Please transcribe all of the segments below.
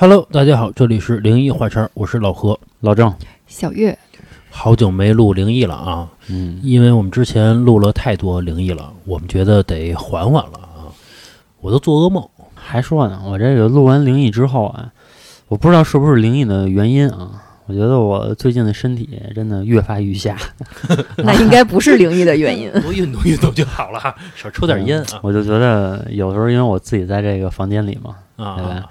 Hello，大家好，这里是灵异话茬，我是老何，老郑。小月，好久没录灵异了啊，嗯，因为我们之前录了太多灵异了，我们觉得得缓缓了啊。我都做噩梦，还说呢，我这个录完灵异之后啊，我不知道是不是灵异的原因啊，我觉得我最近的身体真的越发愈下。那应该不是灵异的原因。多运动运动就好了，少抽点烟啊。我就觉得有时候因为我自己在这个房间里嘛，啊对吧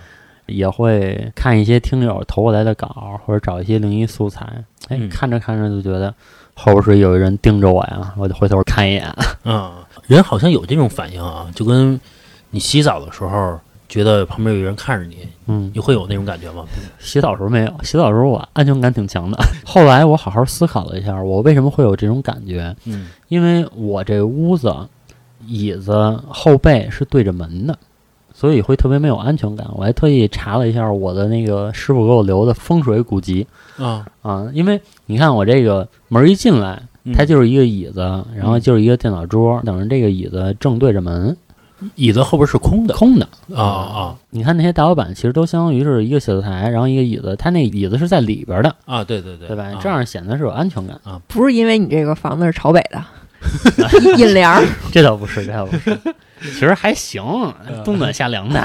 也会看一些听友投过来的稿，或者找一些灵异素材。哎，嗯看着看着就觉得后边是有人盯着我呀，我就回头看一眼。嗯，人好像有这种反应啊，就跟你洗澡的时候觉得旁边有人看着你，嗯你，会有那种感觉吗？洗澡时候没有，洗澡时候我安全感挺强的。后来我好好思考了一下，我为什么会有这种感觉？嗯因为我这屋子椅子后背是对着门的，所以会特别没有安全感。我还特意查了一下我的那个师傅给我留的风水古籍。啊，啊，因为你看我这个门一进来，嗯。它就是一个椅子，然后就是一个电脑桌，等着这个椅子正对着门，椅子后边是空的。空的。啊。啊你看那些大老板其实都相当于是一个写字台，然后一个椅子，他那椅子是在里边的，啊，对对对，对吧？啊？这样显得是有安全感。啊。不是因为你这个房子是朝北的，阴凉儿。这倒不是，这倒不是，其实还行，冬暖夏凉的。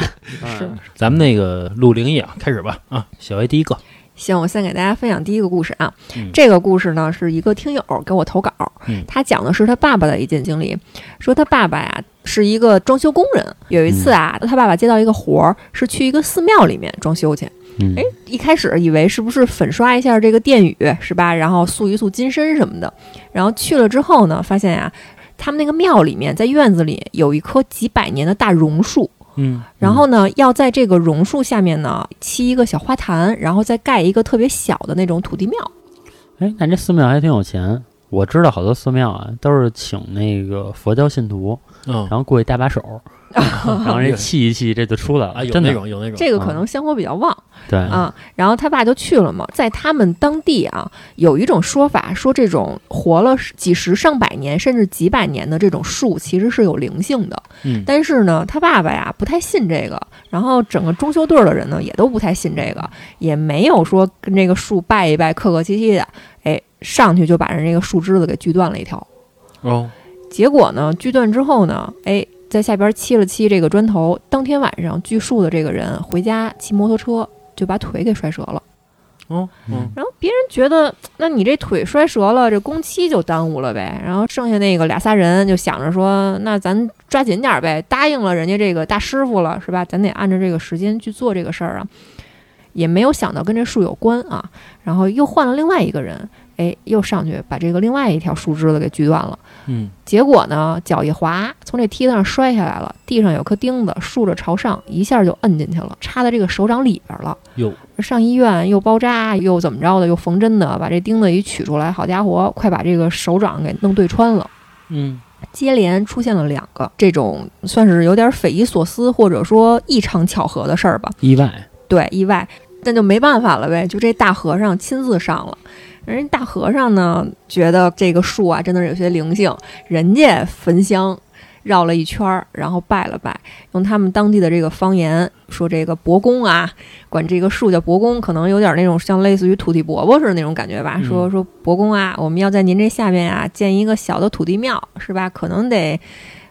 是咱们那个录灵异啊，开始吧啊，小 A 第一个，行，我先给大家分享第一个故事啊。嗯这个故事呢是一个听友给我投稿，嗯他讲的是他爸爸的一件经历，说他爸爸呀是一个装修工人，有一次啊，他爸爸接到一个活儿，是去一个寺庙里面装修去。嗯哎，一开始以为是不是粉刷一下这个殿宇是吧？然后塑一塑金身什么的。然后去了之后呢，发现呀、他们那个庙里面在院子里有一棵几百年的大榕树，嗯然后呢，要在这个榕树下面呢砌一个小花坛，然后再盖一个特别小的那种土地庙。哎，那这寺庙还挺有钱。我知道好多寺庙啊，都是请那个佛教信徒，嗯然后过去搭把手，然后人气一气，这就出来了。啊，有真的那种有那种，这个可能香火比较旺对，啊。然后他爸就去了嘛，在他们当地啊，有一种说法说，这种活了几十上百年甚至几百年的这种树，其实是有灵性的。嗯但是呢，他爸爸呀不太信这个，然后整个装修队儿的人呢也都不太信这个，也没有说跟这个树拜一拜，客客气气的，哎，上去就把人这个树枝子给锯断了一条。哦，结果呢，锯断之后呢，哎，在下边砌了砌这个砖头。当天晚上锯树的这个人回家骑摩托车就把腿给摔折了。哦，嗯然后别人觉得，那你这腿摔折了，这工期就耽误了呗。然后剩下那个俩仨人就想着说，那咱抓紧点儿呗，答应了人家这个大师傅了，是吧？咱得按照这个时间去做这个事儿啊。也没有想到跟这树有关啊。然后又换了另外一个人，哎，又上去把这个另外一条树枝子给锯断了。嗯结果呢，脚一滑，从这梯子上摔下来了，地上有颗钉子，竖着朝上，一下就摁进去了，插在这个手掌里边了。哟，上医院又包扎，又怎么着的，又缝针的，把这钉子一取出来，好家伙，快把这个手掌给弄对穿了。嗯接连出现了两个这种算是有点匪夷所思或者说异常巧合的事儿吧。意外。对，意外，那就没办法了呗，就这大和尚亲自上了。人家大和尚呢，觉得这个树啊，真的是有些灵性，人家焚香绕了一圈儿，然后拜了拜，用他们当地的这个方言说这个伯公啊，管这个树叫伯公，可能有点那种像类似于土地伯伯似的那种感觉吧。嗯说说伯公啊，我们要在您这下面啊建一个小的土地庙，是吧？可能得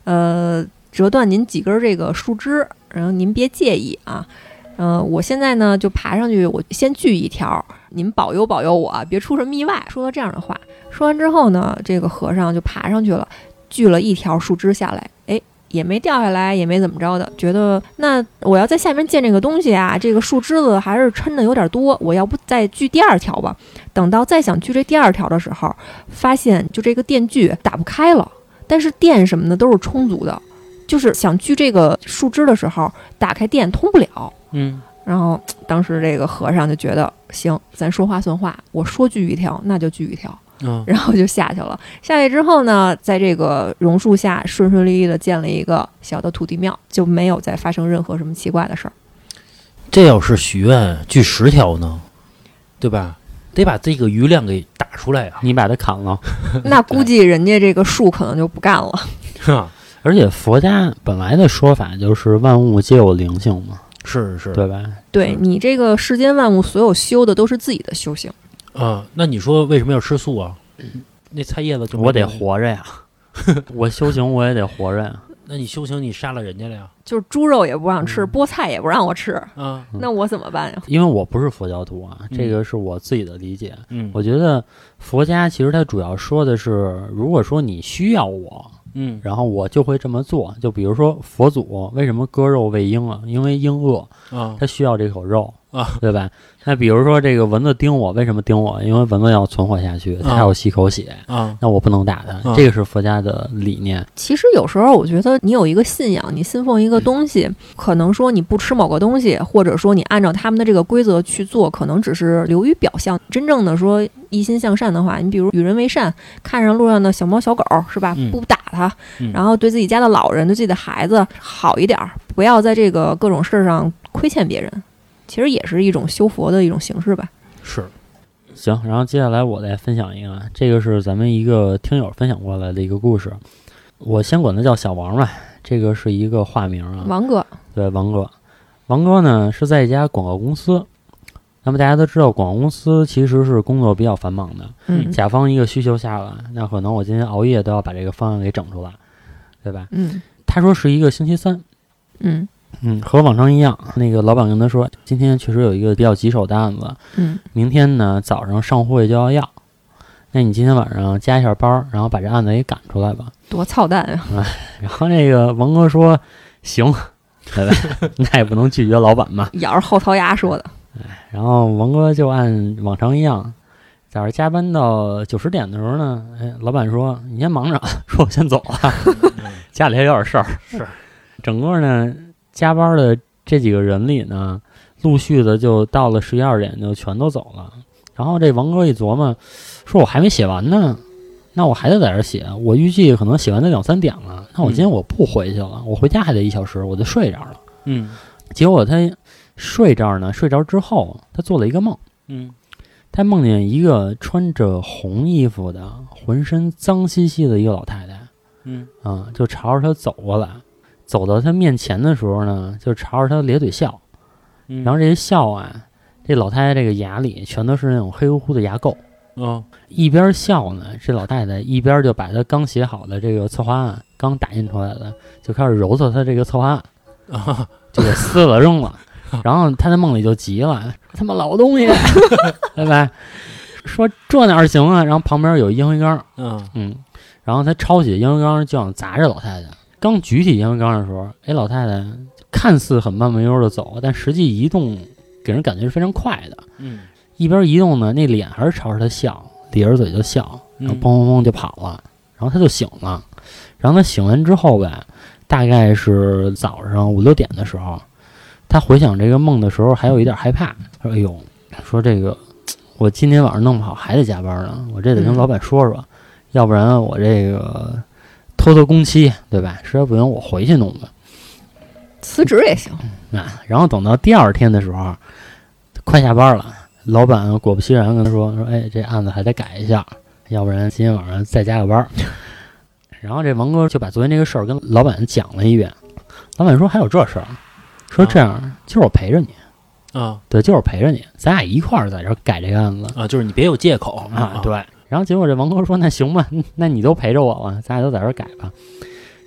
呃折断您几根这个树枝，然后您别介意啊。嗯、我现在呢就爬上去，我先锯一条，您保佑保佑我，别出什么意外。说了这样的话，说完之后呢，这个和尚就爬上去了，锯了一条树枝下来，哎，也没掉下来，也没怎么着的，觉得那我要在下面建这个东西啊，这个树枝子还是抻的有点多，我要不再锯第二条吧？等到再想锯这第二条的时候，发现就这个电锯打不开了，但是电什么的都是充足的，就是想锯这个树枝的时候，打开电通不了。嗯然后当时这个和尚就觉得行，咱说话算话，我说锯一条那就锯一条，嗯然后就下去了。下去之后呢，在这个榕树下顺顺利利的建了一个小的土地庙，就没有再发生任何什么奇怪的事儿。这要是许愿锯十条呢，对吧？得把这个余量给打出来啊！你把它砍了，那估计人家这个树可能就不干了。哈，而且佛家本来的说法就是万物皆有灵性嘛，是是，对吧？对你这个世间万物，所有修的都是自己的修行。啊，那你说为什么要吃素啊？那菜叶子就我得，活着呀，我修行我也得活着呀。那你修行你杀了人家了呀？就是猪肉也不让吃，嗯菠菜也不让我吃，啊，嗯那我怎么办呀？因为我不是佛教徒啊，嗯这个是我自己的理解。嗯，我觉得佛家其实它主要说的是，如果说你需要我，嗯然后我就会这么做。就比如说佛祖为什么割肉喂鹰啊？因为鹰饿，啊它需要这口肉啊，对吧？那比如说这个蚊子叮我，为什么叮我？因为蚊子要存活下去，它啊要吸口血，啊那我不能打它。啊这个是佛家的理念。其实有时候我觉得你有一个信仰，你信奉一个东西，可能说你不吃某个东西，或者说你按照他们的这个规则去做，可能只是流于表象。真正的说一心向善的话，你比如与人为善，看上路上的小猫小狗是吧嗯？不打它，嗯然后对自己家的老人、对自己的孩子好一点儿，不要在这个各种事儿上亏欠别人。其实也是一种修佛的一种形式吧。是，行，然后接下来我再分享一个啊，这个是咱们一个听友分享过来的一个故事，我先管他叫小王吧，这个是一个化名啊。王哥，对，王哥，王哥呢是在一家广告公司。那么大家都知道，广告公司其实是工作比较繁忙的。嗯甲方一个需求下来，那可能我今天熬夜都要把这个方案给整出来，对吧？嗯他说是一个星期三，嗯嗯，和往常一样，那个老板跟他说，今天确实有一个比较棘手的案子，嗯明天呢早上上会就要要，那你今天晚上加一下班儿，然后把这案子给赶出来吧。多操蛋啊！然后那个王哥说行，对吧？那也不能拒绝老板嘛。咬着后槽牙说的。然后王哥就按往常一样，早上加班到九十点的时候呢，哎，老板说你先忙着，说我先走了，家里还有点事儿。是，整个呢加班的这几个人里呢，陆续的就到了十一二点就全都走了。然后这王哥一琢磨，说我还没写完呢，那我还得在这儿写。我预计可能写完得两三点了，那我今天我不回去了，我回家还得一小时，我就睡这儿了。嗯结果他睡这儿呢，睡着之后，他做了一个梦。嗯他梦见一个穿着红衣服的、浑身脏兮兮的一个老太太，嗯啊、就朝着他走过来。走到他面前的时候呢，就朝着他咧嘴笑。嗯，然后这一笑啊，这老太太这个牙里全都是那种黑乎乎的牙垢。啊一边笑呢，这老太太一边就把她刚写好的这个策划案，刚打印出来的，就开始揉搓她这个策划案，啊 就给撕了扔了。然后他在梦里就急了，他妈老东西，拜拜？说这哪儿行啊？然后旁边有一烟灰缸，嗯嗯，然后他抄起烟灰缸就想砸这老太太。刚举起烟灰缸的时候，哎，老太太看似很慢慢悠悠的走，但实际移动给人感觉是非常快的。嗯一边移动呢，那脸还是朝着他笑，咧着嘴就笑，然后嗯砰砰砰就跑了。然后他就醒了，然后他醒完之后呗，大概是早上五六点的时候，他回想这个梦的时候，还有一点害怕，他说：“哎呦，说这个我今天晚上弄不好还得加班呢，我这得跟嗯老板说说，要不然我这个拖拖工期，对吧？实在不行我回去弄吧。”辞职也行。啊，然后等到第二天的时候，快下班了，老板果不其然跟他说说，哎，这案子还得改一下，要不然今天晚上再加个班儿。然后这王哥就把昨天这个事儿跟老板讲了一遍，老板说还有这事儿，说这样，就是我陪着你，啊对，就是我陪着你，咱俩一块儿在这儿改这个案子啊，就是你别有借口啊，对。然后结果这王哥说那行吧，那你都陪着我了，咱俩都在这儿改吧。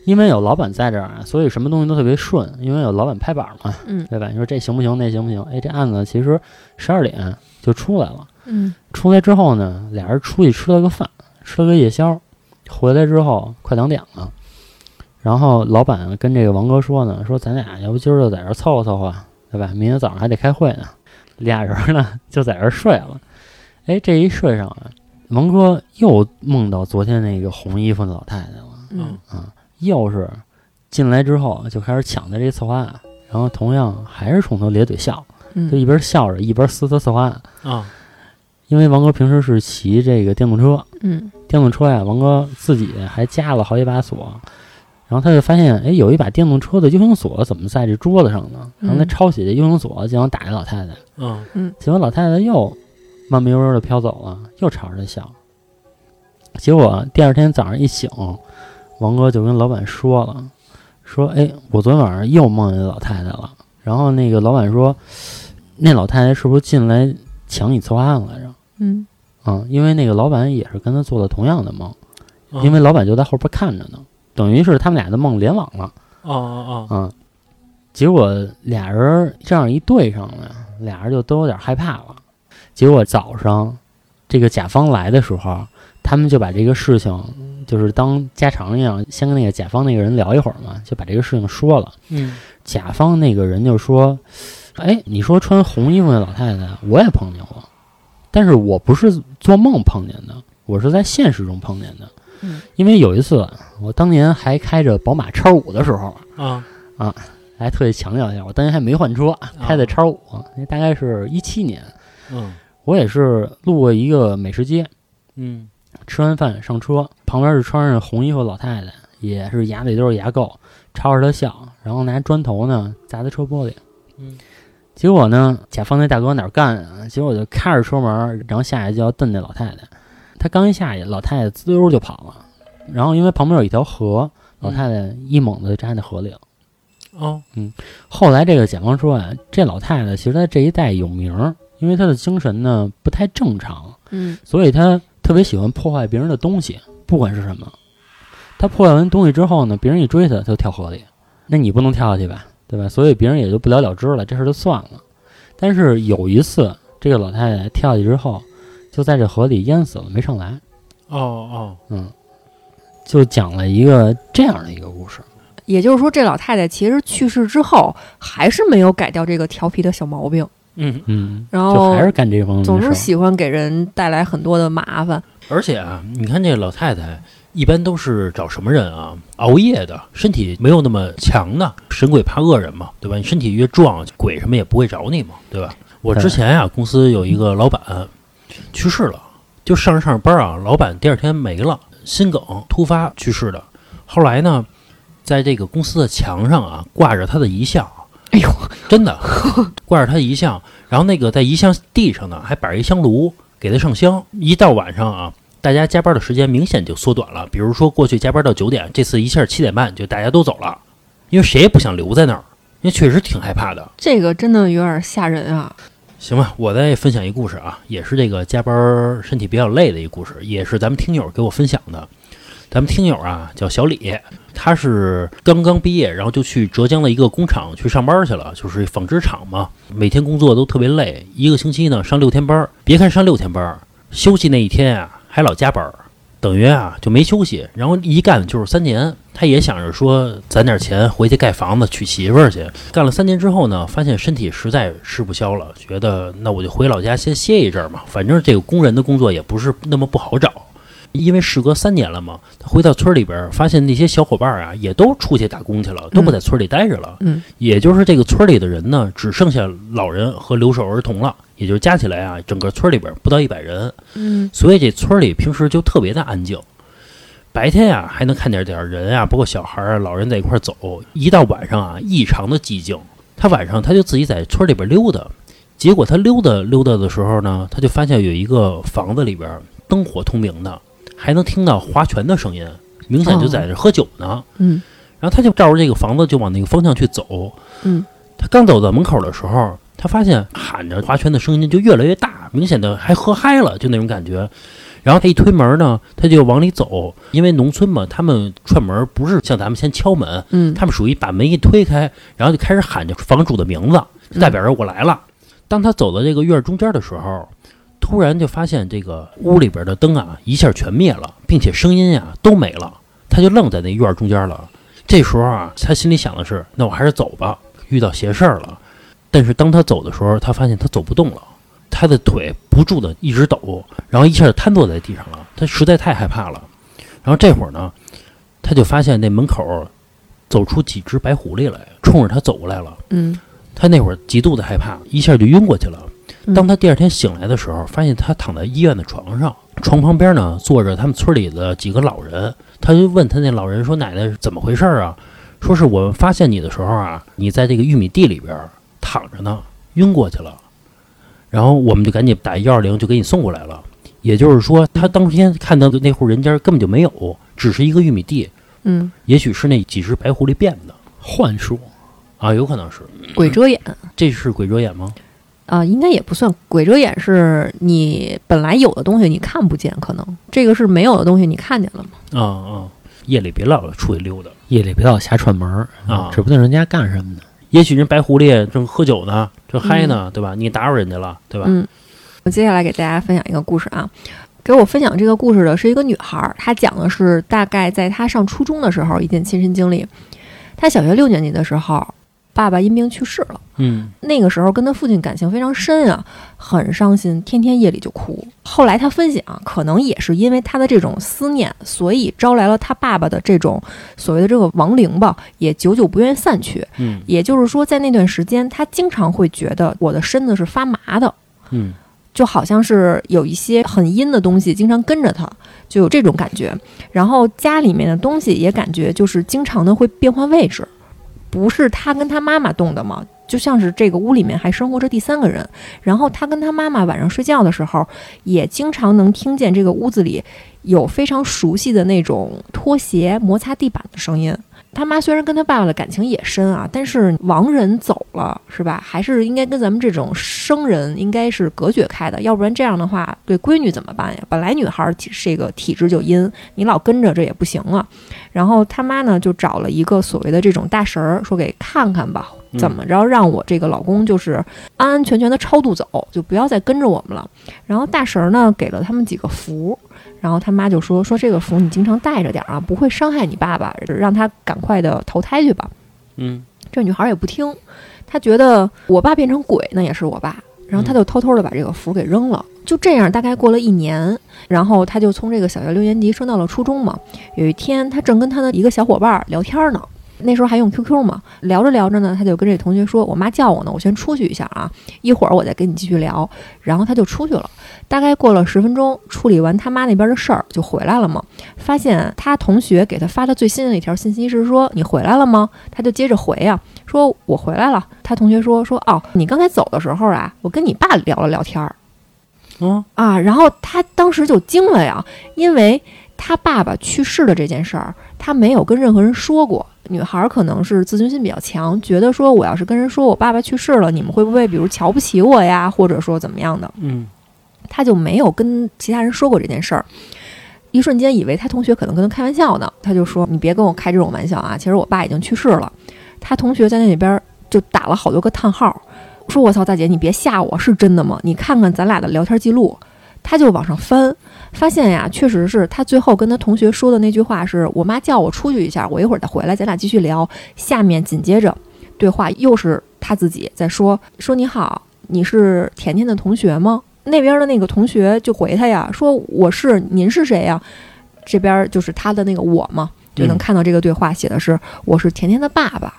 因为有老板在这儿啊，所以什么东西都特别顺，因为有老板拍板嘛，嗯对吧？你说这行不行？那行不行？哎，这案子其实十二点就出来了。嗯出来之后呢，俩人出去吃了个饭，吃了个夜宵。回来之后快两点了，然后老板跟这个王哥说呢，说咱俩要不今儿就在这儿凑合凑合，对吧？明天早上还得开会呢。俩人呢 就在这儿睡了。哎，这一睡上啊，王哥又梦到昨天那个红衣服的老太太了。嗯啊，又是进来之后就开始抢他这策划案，然后同样还是冲他咧嘴笑，就嗯一边笑着一边撕他策划案。啊因为王哥平时是骑这个电动车，嗯电动车呀，王哥自己还加了好几把锁，然后他就发现，哎，有一把电动车的 U 型锁怎么在这桌子上呢？然后他嗯抄起这 U 型锁就想打这老太太，嗯结果老太太又慢慢悠悠的飘走了，又朝着他笑。结果第二天早上一醒，王哥就跟老板说了，说：“哎，我昨天晚上又梦见老太太了。”然后那个老板说，那老太太是不是进来抢你策划案来着？嗯啊、因为那个老板也是跟他做了同样的梦，啊因为老板就在后边看着呢，等于是他们俩的梦联网了。哦哦哦，嗯，结果俩人这样一对上了，俩人就都有点害怕了。结果早上这个甲方来的时候，他们就把这个事情就是当家常一样，先跟那个甲方那个人聊一会儿嘛，就把这个事情说了。嗯甲方那个人就说：“哎，你说穿红衣服的老太太，我也碰见过，但是我不是做梦碰见的，我是在现实中碰见的。嗯，因为有一次我当年还开着宝马叉五的时候，啊啊还特意强调一下，我当年还没换车，开的叉五，那大概是一七年。嗯我也是路过一个美食街，嗯吃完饭上车，旁边是穿着红衣服老太太，也是牙里都是牙垢，朝着他笑，然后拿砖头呢砸他车玻璃。嗯结果呢，甲方那大哥哪儿干啊？结果就开着车门，然后下来就要瞪那老太太。他刚一下去，老太太滋溜就跑了。然后因为旁边有一条河，老太太一猛子就扎在河里了。哦嗯后来这个甲方说啊，这老太太其实在这一带有名儿，因为她的精神呢不太正常，嗯所以她特别喜欢破坏别人的东西，不管是什么。她破坏完东西之后呢，别人一追她，她就跳河里。那你不能跳下去吧，对吧？所以别人也就不了了之了，这事儿就算了。但是有一次，这个老太太跳下去之后，就在这河里淹死了，没上来。哦哦嗯，就讲了一个这样的一个故事。也就是说，这老太太其实去世之后，还是没有改掉这个调皮的小毛病，嗯，嗯，然就后还是干这方面总是。喜欢给人带来很多的麻烦。而且啊，你看这老太太一般都是找什么人啊？熬夜的，身体没有那么强的，神鬼怕恶人嘛，对吧？你身体越壮，鬼什么也不会找你嘛，对吧？我之前啊，公司有一个老板去世了，就上着上着班啊，老板第二天没了，心梗突发去世的。后来呢，在这个公司的墙上啊，挂着他的遗像。哎呦，真的挂着他遗像，然后那个在遗像地上呢还摆着一香炉，给他上香。一到晚上啊，大家加班的时间明显就缩短了。比如说过去加班到九点，这次一下七点半就大家都走了，因为谁也不想留在那儿，因为确实挺害怕的。这个真的有点吓人啊！行吧，我再分享一故事啊，也是这个加班身体比较累的一个故事，也是咱们听友给我分享的。咱们听友啊叫小李，他是刚刚毕业，然后就去浙江的一个工厂去上班去了，就是纺织厂嘛，每天工作都特别累，一个星期呢上六天班。别看上六天班，休息那一天啊还老加班，等于啊就没休息，然后一干就是三年。他也想着说攒点钱回去盖房子娶媳妇儿去。干了三年之后呢，发现身体实在吃不消了，觉得那我就回老家先歇一阵儿嘛。反正这个工人的工作也不是那么不好找，因为事隔三年了嘛。他回到村里边儿，发现那些小伙伴儿啊也都出去打工去了，都不在村里待着了。嗯，也就是这个村里的人呢，只剩下老人和留守儿童了，也就是加起来啊，整个村里边儿不到一百人。嗯所以这村里平时就特别的安静，白天呀、还能看见点儿人啊，包括小孩老人在一块儿走。一到晚上啊，异常的寂静。他晚上他就自己在村里边溜达，结果他溜达溜达的时候呢，他就发现有一个房子里边灯火通明的，还能听到划拳的声音，明显就在这喝酒呢。嗯然后他就照着这个房子就往那个方向去走。嗯，他刚走到门口的时候，他发现喊着划拳的声音就越来越大，明显的还喝嗨了，就那种感觉。然后他一推门呢，他就往里走，因为农村嘛，他们串门不是像咱们先敲门，嗯他们属于把门一推开，然后就开始喊着房主的名字，就代表着我来了。当他走到这个院中间的时候，突然就发现这个屋里边的灯啊一下全灭了，并且声音呀都没了，他就愣在那院儿中间了。这时候啊，他心里想的是，那我还是走吧，遇到邪事儿了。但是当他走的时候，他发现他走不动了，他的腿不住的一直抖，然后一下就瘫坐在地上了。他实在太害怕了。然后这会儿呢，他就发现那门口走出几只白狐狸来，冲着他走过来了。嗯他那会儿极度的害怕，一下就晕过去了。嗯当他第二天醒来的时候，发现他躺在医院的床上，床旁边呢坐着他们村里的几个老人。他就问他那老人说：“奶奶怎么回事儿啊？”说是我们发现你的时候啊，你在这个玉米地里边躺着呢，晕过去了。然后我们就赶紧打幺二零，就给你送过来了。也就是说，他当天看到的那户人家根本就没有，只是一个玉米地，嗯也许是那几只白狐狸变的。幻术，啊，有可能是鬼遮眼这是鬼遮眼吗？啊、应该也不算鬼遮眼，是你本来有的东西你看不见，可能这个是没有的东西你看见了嘛？啊啊，夜里别老出去溜达。夜里别老瞎串门儿啊指不定人家干什么呢。也许人白狐狸正喝酒呢，正嗨呢，对吧？你打扰人家了，对吧？嗯，我接下来给大家分享一个故事啊。给我分享这个故事的是一个女孩儿，她讲的是大概在她上初中的时候一件亲身经历。她小学六年级的时候，爸爸因病去世了。嗯那个时候跟他父亲感情非常深啊，很伤心，天天夜里就哭。后来他分享，可能也是因为他的这种思念，所以招来了他爸爸的这种所谓的这个亡灵吧，也久久不愿意散去。嗯也就是说，在那段时间，他经常会觉得我的身子是发麻的，嗯就好像是有一些很阴的东西经常跟着他，就有这种感觉。然后家里面的东西也感觉就是经常的会变换位置，不是他跟他妈妈动的吗，就像是这个屋里面还生活着第三个人。然后他跟他妈妈晚上睡觉的时候，也经常能听见这个屋子里有非常熟悉的那种拖鞋摩擦地板的声音。他妈虽然跟他爸爸的感情也深啊，但是亡人走了，是吧？还是应该跟咱们这种生人应该是隔绝开的，要不然这样的话，对闺女怎么办呀？本来女孩儿这个体质就阴，你老跟着这也不行啊。然后他妈呢就找了一个所谓的这种大神儿，说给看看吧，怎么着让我这个老公就是安安全全的超度走，就不要再跟着我们了。然后大神儿呢给了他们几个符，然后他妈就说说这个符你经常带着点儿啊，不会伤害你爸爸，让他赶快的投胎去吧。嗯这女孩也不听，她觉得我爸变成鬼那也是我爸，然后她就偷偷的把这个符给扔了。就这样，大概过了一年，然后她就从这个小学六年级升到了初中嘛。有一天，她正跟她的一个小伙伴儿聊天呢，那时候还用 QQ 嘛，聊着聊着呢，他就跟这同学说：“我妈叫我呢，我先出去一下啊，一会儿我再跟你继续聊。”然后他就出去了。大概过了十分钟，处理完他妈那边的事儿，就回来了嘛。发现他同学给他发的最新的一条信息是说：“你回来了吗？”他就接着回呀、说：“我回来了。”他同学说：“说哦，你刚才走的时候啊，我跟你爸聊了聊天儿嗯啊。”然后他当时就惊了呀，因为他爸爸去世的这件事儿，他没有跟任何人说过。女孩儿可能是自尊心比较强，觉得说我要是跟人说我爸爸去世了，你们会不会比如瞧不起我呀，或者说怎么样的？嗯他就没有跟其他人说过这件事儿。一瞬间以为他同学可能跟他开玩笑呢，他就说：“你别跟我开这种玩笑啊！其实我爸已经去世了。”他同学在那里边就打了好多个叹号，说：“我操，大姐，你别吓我，是真的吗？你看看咱俩的聊天记录。”他就往上翻，发现呀，确实是他最后跟他同学说的那句话是：“我妈叫我出去一下，我一会儿再回来，咱俩继续聊。”下面紧接着对话又是他自己在说：“说你好，你是甜甜的同学吗？”那边的那个同学就回他呀，说我是，您是谁呀？这边就是他的那个我嘛，就能嗯看到这个对话写的是我是甜甜的爸爸，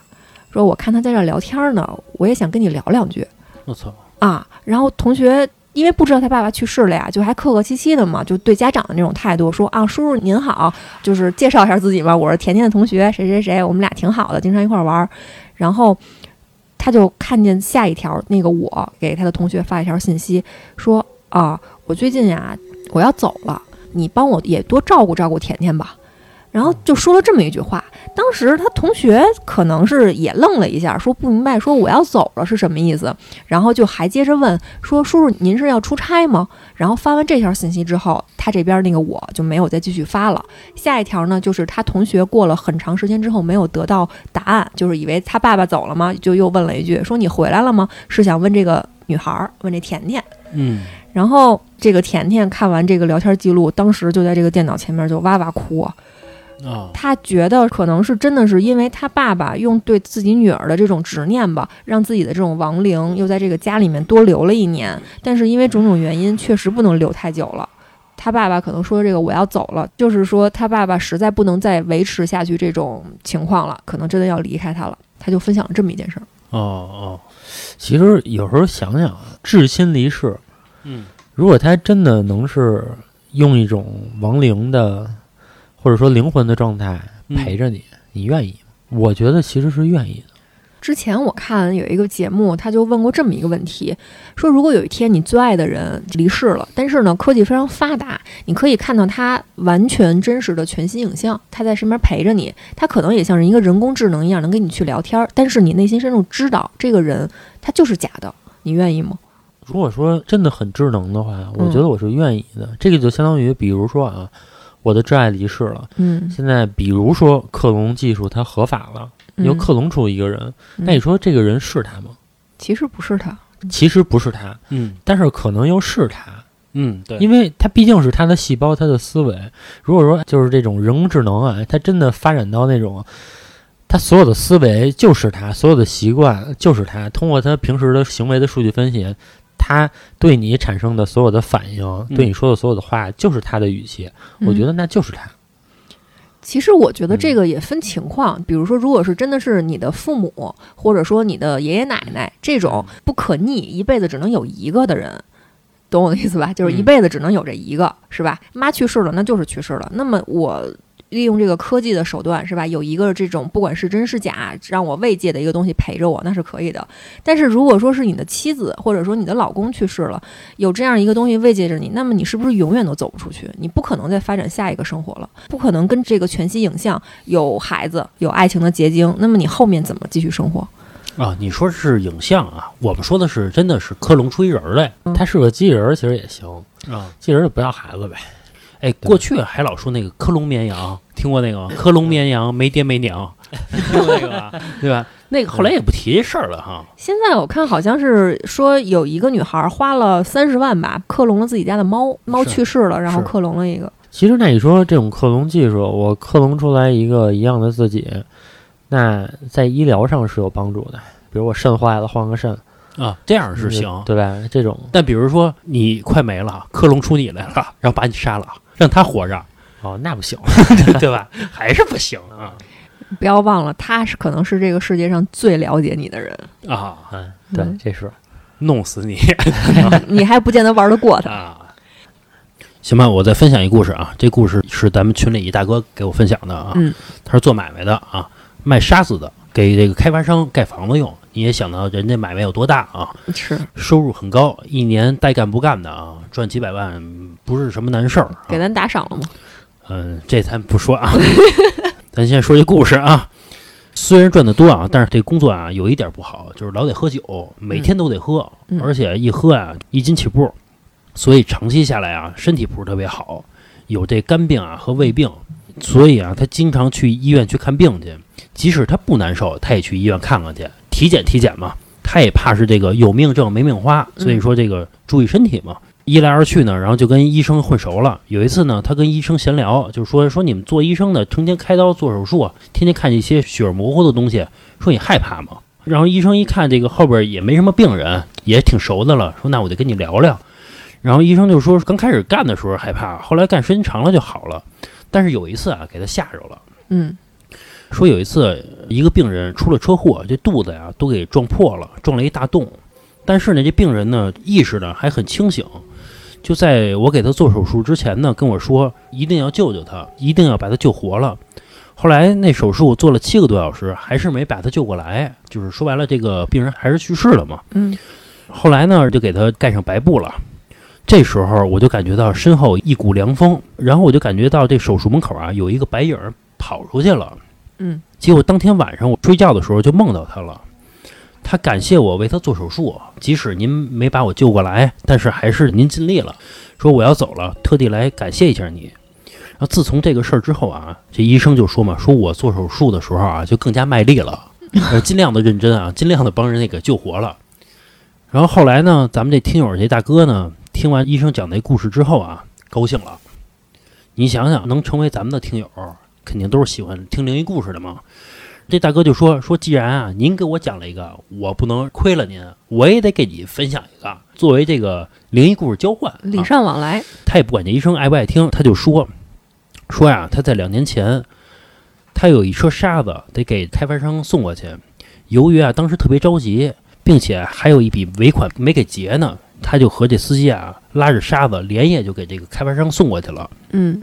说我看他在这儿聊天呢，我也想跟你聊两句我操，啊。然后同学因为不知道他爸爸去世了呀，就还客客气气的嘛，就对家长的那种态度说啊，叔叔您好，就是介绍一下自己嘛，我是甜甜的同学，谁谁谁，我们俩挺好的，经常一块玩儿。然后他就看见下一条，那个我给他的同学发一条信息，说啊，我最近呀我要走了，你帮我也多照顾照顾甜甜吧。然后就说了这么一句话，当时他同学可能是也愣了一下，说不明白，说我要走了是什么意思？然后就还接着问说：“叔叔，您是要出差吗？”然后发完这条信息之后，他这边那个我就没有再继续发了。下一条呢，就是他同学过了很长时间之后没有得到答案，就是以为他爸爸走了吗？就又问了一句说：“你回来了吗？”是想问这个女孩儿，问这甜甜。嗯然后这个甜甜看完这个聊天记录，当时就在这个电脑前面就哇哇哭。啊，他觉得可能是真的是因为他爸爸用对自己女儿的这种执念吧，让自己的这种亡灵又在这个家里面多留了一年，但是因为种种原因，确实不能留太久了。他爸爸可能说这个我要走了，就是说他爸爸实在不能再维持下去这种情况了，可能真的要离开他了。他就分享了这么一件事儿。哦哦，其实有时候想想啊，至亲离世，嗯如果他真的能是用一种亡灵的或者说灵魂的状态嗯陪着你，你愿意吗？我觉得其实是愿意的。之前我看有一个节目，他就问过这么一个问题，说如果有一天你最爱的人离世了，但是呢科技非常发达，你可以看到他完全真实的全息影像，他在身边陪着你，他可能也像是一个人工智能一样能跟你去聊天儿，但是你内心深处知道这个人他就是假的，你愿意吗？如果说真的很智能的话，嗯我觉得我是愿意的。这个就相当于，比如说啊，我的挚爱离世了，嗯，现在比如说克隆技术它合法了，又嗯。克隆出一个人，嗯。那你说这个人是他吗？其实不是他，其实不是他，嗯。但是可能又是他，嗯，对，因为他毕竟是他的细胞，他的思维。如果说就是这种人工智能啊，它真的发展到那种，他所有的思维就是他，所有的习惯就是他，通过他平时的行为的数据分析，他对你产生的所有的反应，嗯对你说的所有的话，就是他的语气。我觉得。那就是他。其实我觉得嗯这个也分情况，比如说，如果是真的是你的父母，或者说你的爷爷奶奶这种不可逆，一辈子只能有一个的人，懂我的意思吧？就是一嗯辈子只能有这一个，是吧？妈去世了，那就是去世了。那么我利用这个科技的手段，是吧？有一个这种不管是真是假，让我慰藉的一个东西陪着我，那是可以的。但是如果说是你的妻子，或者说你的老公去世了，有这样一个东西慰藉着你，那么你是不是永远都走不出去？你不可能再发展下一个生活了，不可能跟这个全息影像有孩子、有爱情的结晶。那么你后面怎么继续生活？啊，你说是影像啊，我们说的是真的是克隆出一人儿来嗯他是个机器人儿，其实也行，啊。机器人儿就不要孩子呗。哎，过去还老说那个克隆绵羊，听过那个吗？克隆绵羊没爹没娘，听过那个吧？对吧？那个后来也不提这事儿了哈。现在我看好像是说有一个女孩花了三十万吧，克隆了自己家的猫，猫去世了，然后克隆了一个。其实那你说这种克隆技术，我克隆出来一个一样的自己，那在医疗上是有帮助的。比如我肾坏了，换个肾啊，这样是行。对吧？这种但比如说你快没了，克隆出你来了，然后把你杀了，让他活着，哦，那不行。对吧？还是不行啊不要忘了，他是可能是这个世界上最了解你的人，啊！嗯，对嗯，这是弄死你 你还不见得玩得过他。啊！行吧，我再分享一故事啊。这故事是咱们群里一大哥给我分享的啊。嗯，他是做买卖的啊，卖沙子的，给这个开发商盖房子用。你也想到人家买卖有多大啊？是收入很高，一年带干不干的啊，赚几百万不是什么难事儿、啊。给咱打赏了吗？嗯，这咱不说啊，咱先说一故事啊。虽然赚的多啊，但是这工作啊有一点不好，就是老得喝酒，每天都得喝，嗯而且一喝啊一斤起步，所以长期下来啊身体不是特别好，有这肝病啊和胃病，所以啊他经常去医院去看病去，即使他不难受，他也去医院看看去，体检体检嘛，他也怕是这个有命挣没命花，所以说这个注意身体嘛。一来二去呢，然后就跟医生混熟了。有一次呢，他跟医生闲聊，就是说说你们做医生的，成天开刀做手术，天天看一些血肉模糊的东西，说你害怕吗？然后医生一看这个后边也没什么病人，也挺熟的了，说那我得跟你聊聊。然后医生就说，刚开始干的时候害怕，后来干时间长了就好了。但是有一次啊，给他吓着了。嗯说有一次，一个病人出了车祸，这肚子呀都给撞破了，撞了一大洞。但是呢，这病人呢意识呢还很清醒，就在我给他做手术之前呢，跟我说一定要救救他，一定要把他救活了。后来那手术做了七个多小时，还是没把他救过来，就是说白了，这个病人还是去世了嘛。嗯后来呢，就给他盖上白布了。这时候我就感觉到身后一股凉风，然后我就感觉到这手术门口啊有一个白影儿跑出去了。嗯结果当天晚上我睡觉的时候就梦到他了，他感谢我为他做手术，即使您没把我救过来，但是还是您尽力了，说我要走了，特地来感谢一下你。然后自从这个事儿之后啊，这医生就说嘛，说我做手术的时候啊就更加卖力了，呃尽量的认真啊，尽量的帮人家给救活了。然后后来呢，咱们这听友这大哥呢，听完医生讲那故事之后啊，高兴了。你想想，能成为咱们的听友，肯定都是喜欢听灵异故事的嘛。这大哥就说说，既然啊您给我讲了一个，我不能亏了您，我也得给你分享一个，作为这个灵异故事交换。礼啊尚往来。他也不管这医生爱不爱听，他就说说呀，他在两年前，他有一车沙子得给开发商送过去，由于啊当时特别着急，并且还有一笔尾款没给结呢，他就和这司机啊拉着沙子连夜就给这个开发商送过去了。嗯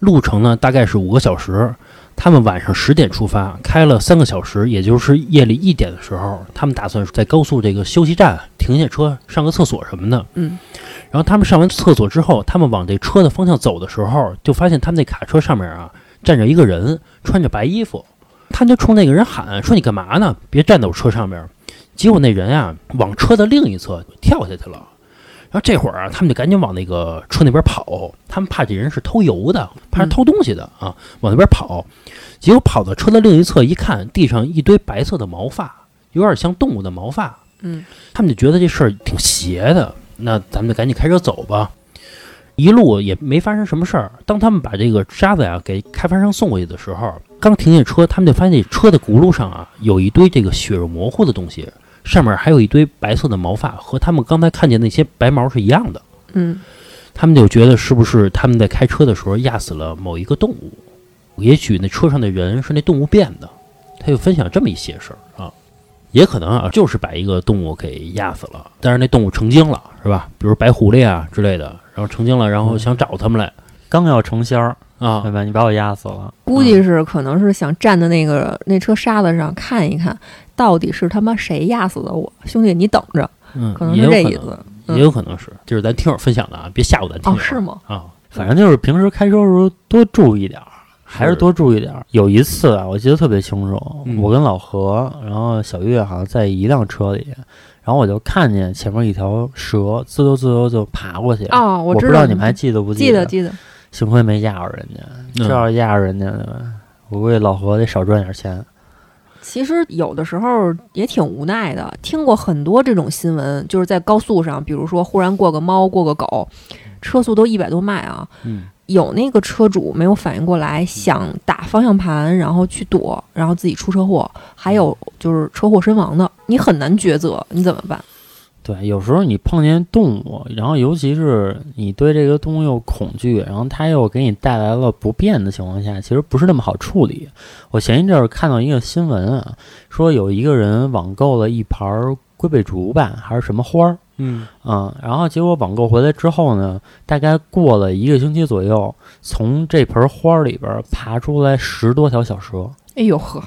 路程呢大概是五个小时，他们晚上十点出发，开了三个小时，也就是夜里一点的时候，他们打算在高速这个休息站停下车上个厕所什么的。嗯，然后他们上完厕所之后，他们往这车的方向走的时候，就发现他们那卡车上面啊站着一个人，穿着白衣服，他就冲那个人喊说：“你干嘛呢？别站在我车上面。”结果那人啊往车的另一侧跳下去了。然后这会儿啊，他们就赶紧往那个车那边跑，他们怕这人是偷油的，怕是偷东西的啊，往那边跑。结果跑到车的另一侧一看，地上一堆白色的毛发，有点像动物的毛发。嗯，他们就觉得这事儿挺邪的，那咱们就赶紧开车走吧。一路也没发生什么事儿。当他们把这个沙子呀给开发商送过去的时候，刚停下车，他们就发现这车的轱辘上啊有一堆这个血肉模糊的东西，上面还有一堆白色的毛发，和他们刚才看见那些白毛是一样的。嗯，他们就觉得是不是他们在开车的时候压死了某一个动物？也许那车上的人是那动物变的。他就分享这么一些事儿啊，也可能啊就是把一个动物给压死了，但是那动物成精了，是吧？比如白狐狸啊之类的，然后成精了，然后想找他们来刚要成仙儿，啊对吧？你把我压死了，估计是可能是想站在那个那车沙子上看一看，到底是他妈谁压死的我，兄弟你等着，嗯，可能也有可能是这意思。嗯也有可能是，就是咱听友分享的啊，别吓唬咱听友。哦，是吗？啊，反正就是平时开车的时候多注意点儿，还是多注意点儿。有一次啊，我记得特别清楚，嗯我跟老何，然后小月好像在一辆车里，然后我就看见前面一条蛇滋溜滋溜就爬过去。哦，我知道，不道你们还记得不得？记得记得。幸亏没压着人家，嗯这要是压着人家，我估计老何得少赚点钱。其实有的时候也挺无奈的，听过很多这种新闻，就是在高速上，比如说忽然过个猫、过个狗，车速都一百多迈啊，嗯有那个车主没有反应过来，想打方向盘，然后去躲，然后自己出车祸，还有就是车祸身亡的，你很难抉择，你怎么办？对，有时候你碰见动物，然后尤其是你对这个动物又恐惧，然后它又给你带来了不便的情况下，其实不是那么好处理。我前一阵儿看到一个新闻啊，说有一个人网购了一盘儿龟背竹吧，还是什么花儿，嗯嗯，然后结果网购回来之后呢，大概过了一个星期左右，从这盆花儿里边儿爬出来十多条小蛇，哎呦呵，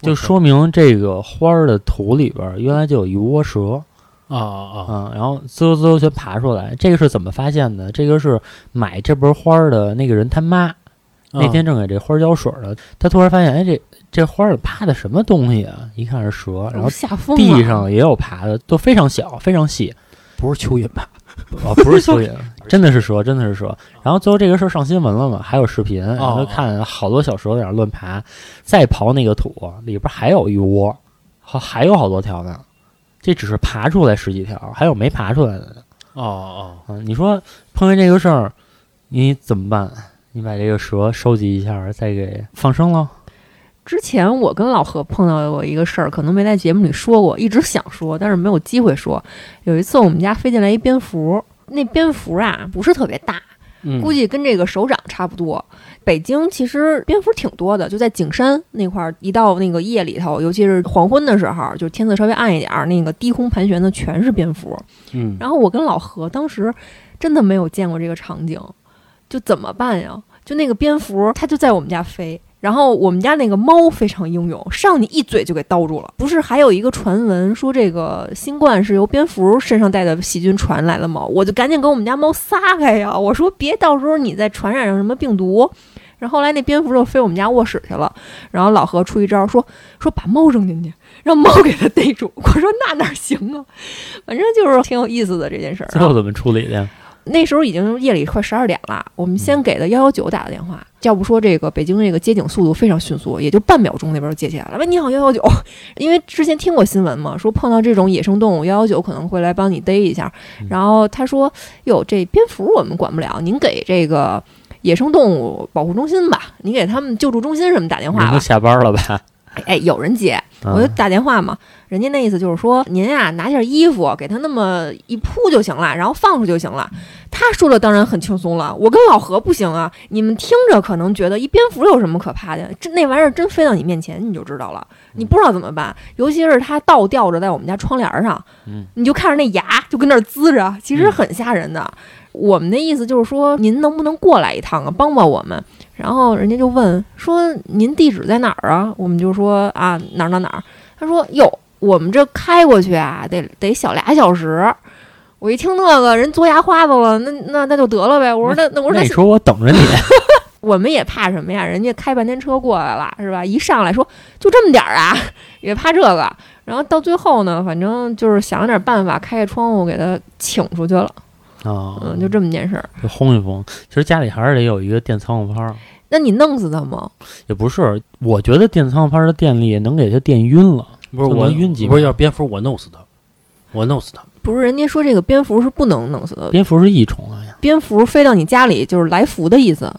就说明这个花儿的土里边儿原来就有一窝蛇。啊啊啊，然后滋溜滋溜全爬出来。这个是怎么发现的？这个是买这盆花儿的那个人他妈啊！那天正给这花儿浇水呢，他突然发现，哎，这这花儿里趴的什么东西啊？一看是蛇，然后吓疯了，地上也有爬的，都非常小，非常细。不是蚯蚓吧？哦，不是蚯蚓，真的是蛇，真的是蛇。然后最后这个事儿上新闻了嘛，还有视频，然后看好多小蛇在那儿乱爬，再刨那个土里边还有一窝，还还有好多条呢。这只是爬出来十几条，还有没爬出来的呢。哦哦，啊，你说碰见这个事儿，你怎么办？你把这个蛇收集一下，再给放生了？之前我跟老何碰到过一个事儿，可能没在节目里说过，一直想说，但是没有机会说。有一次我们家飞进来一蝙蝠，那蝙蝠啊不是特别大，嗯，估计跟这个手掌差不多。北京其实蝙蝠挺多的，就在景山那块儿，一到那个夜里头，尤其是黄昏的时候，就天色稍微暗一点儿，那个低空盘旋的全是蝙蝠。嗯，然后我跟老何当时真的没有见过这个场景，就怎么办呀？就那个蝙蝠，它就在我们家飞。然后我们家那个猫非常英勇，上去一嘴就给叨住了。不是还有一个传闻说这个新冠是由蝙蝠身上带的细菌传来的吗？我就赶紧给我们家猫撒开呀！我说别到时候你再传染上什么病毒。然后后来那蝙蝠就飞我们家卧室去了，然后老何出一招说说把猫扔进去，让猫给它逮住。我说那哪行啊？反正就是挺有意思的这件事儿、啊。最后怎么处理的？那时候已经夜里快十二点了，我们先给的幺幺九打的电话。要不说这个北京这个接警速度非常迅速，也就半秒钟那边就接起来了。喂，你好，幺幺九。因为之前听过新闻嘛，说碰到这种野生动物，幺幺九可能会来帮你逮一下。然后他说：“哟，这蝙蝠我们管不了，您给这个野生动物保护中心吧，你给他们救助中心什么打电话吧都。下班了吧？”哎，有人接，嗯我就打电话嘛。人家那意思就是说，您呀拿件衣服给他那么一铺就行了，然后放出就行了。他说的当然很轻松了，我跟老何不行啊。你们听着可能觉得一蝙蝠有什么可怕的？这那玩意儿真飞到你面前你就知道了，你不知道怎么办。尤其是它倒吊着在我们家窗帘上，嗯，你就看着那牙就跟那儿滋着，其实很吓人的。我们的意思就是说，您能不能过来一趟啊，帮帮我们？然后人家就问说，您地址在哪儿啊？我们就说啊哪儿哪儿哪儿。他说哟，我们这开过去啊，得得小俩小时。我一听那个人嘬牙花子了，那那那就得了呗。我说那那我说你说我等着你，我们也怕什么呀？人家开半天车过来了，是吧？一上来说就这么点儿啊，也怕这个。然后到最后呢，反正就是想了点办法，开开窗户给他请出去了。啊，嗯，就这么件事儿。就轰一轰。其实家里还是得有一个电仓儿，那你弄死他吗？也不是，我觉得电仓库拍儿的电力能给它电晕了。就不是我晕几秒不是要蝙蝠我弄死他，我弄死他。不是，人家说这个蝙蝠是不能弄死的。蝙蝠是益虫啊呀，蝙蝠飞到你家里就是来福的意思，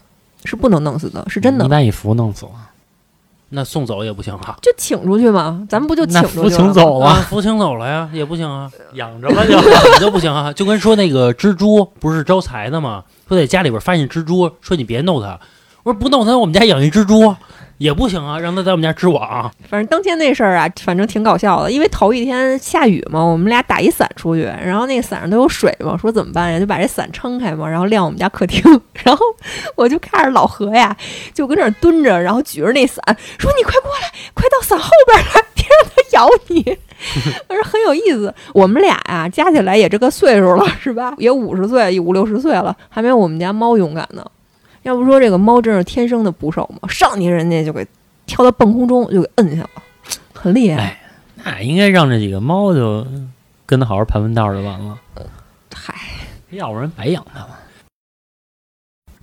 是不能弄死的，是真的。你把你福弄死了，那送走也不行啊，就请出去嘛，咱们不就请出去了吗？请走了，啊，扶请走了呀，也不行啊，养着吧就。你就不行啊，就跟说那个蜘蛛不是招财的吗？说在家里边发现蜘蛛，说你别弄它。我说不弄它，我们家养一蜘蛛也不行啊，让它在我们家织网。反正当天那事儿啊，反正挺搞笑的，因为头一天下雨嘛，我们俩打一伞出去，然后那个伞上都有水嘛，说怎么办呀？就把这伞撑开嘛，然后晾我们家客厅，然后我就看着老何呀，就跟那儿蹲着，然后举着那伞，说你快过来，快到伞后边来，别让它咬你。我说很有意思，我们俩呀加起来也这个岁数了，是吧？也五十岁，五六十岁了，还没有我们家猫勇敢呢。要不说这个猫真是天生的捕手嘛，上去人家就给跳到半空中就给摁下了，很厉害。哎那应该让这几个猫就跟他好好盘盘道就完了，嗨，要不然白养它了。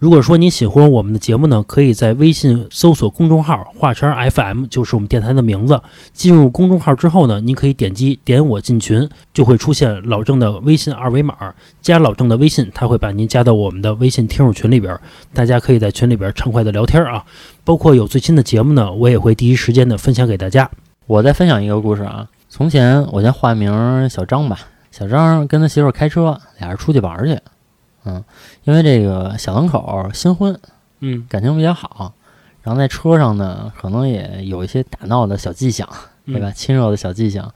如果说您喜欢我们的节目呢，可以在微信搜索公众号“画圈 FM”，就是我们电台的名字。进入公众号之后呢，您可以点击“点我进群”，就会出现老郑的微信二维码。加老郑的微信，他会把您加到我们的微信听友群里边，大家可以在群里边畅快的聊天啊。包括有最新的节目呢，我也会第一时间的分享给大家。我再分享一个故事啊。从前我先化名小张吧，小张跟他媳妇开车，俩人出去玩去。嗯，因为这个小两口新婚，嗯，感情比较好，然后在车上呢，可能也有一些打闹的小迹象，对吧？亲热的小迹象。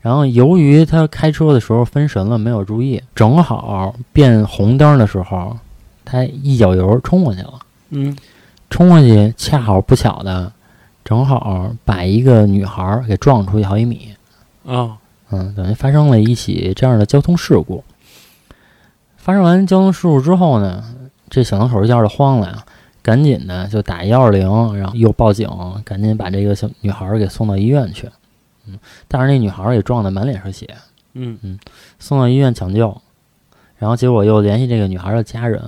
然后由于他开车的时候分神了，没有注意，正好变红灯的时候，他一脚油冲过去了。嗯冲过去，恰好不巧的，正好把一个女孩儿给撞出去好几米。啊，嗯，等于发生了一起这样的交通事故。发生完交通事故之后呢，这小两口一下就慌了呀，赶紧的就打幺二零，然后又报警，赶紧把这个小女孩儿给送到医院去。嗯，但是那女孩儿也撞得满脸是血，嗯嗯送到医院抢救，然后结果又联系这个女孩儿的家人。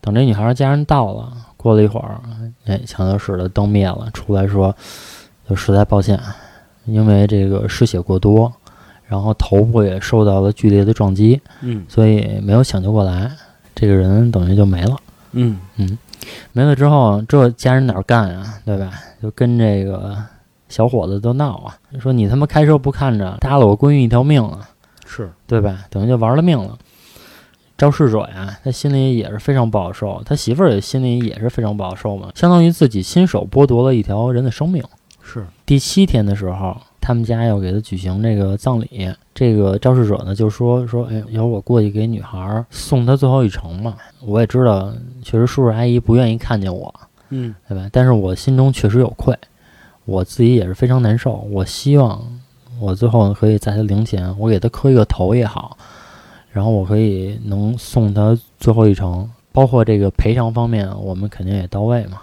等这女孩儿家人到了，过了一会儿，哎，抢救室的灯灭了，出来说，就实在抱歉，因为这个失血过多，然后头部也受到了剧烈的撞击，嗯所以没有抢救过来，这个人等于就没了。嗯嗯没了之后，这家人哪儿干啊，对吧？就跟这个小伙子都闹啊，说你他妈开车不看着，搭了我闺女一条命啊！是，对吧？等于就玩了命了。肇事者呀，他心里也是非常不好受，他媳妇儿也心里也是非常不好受嘛，相当于自己亲手剥夺了一条人的生命。是，第七天的时候，他们家要给他举行这个葬礼，这个肇事者呢就说说，哎，要不我过去给女孩儿送她最后一程嘛？我也知道，确实叔叔阿姨不愿意看见我，嗯对吧？但是我心中确实有愧，我自己也是非常难受。我希望我最后可以在他灵前，我给他磕一个头也好，然后我可以能送他最后一程，包括这个赔偿方面，我们肯定也到位嘛，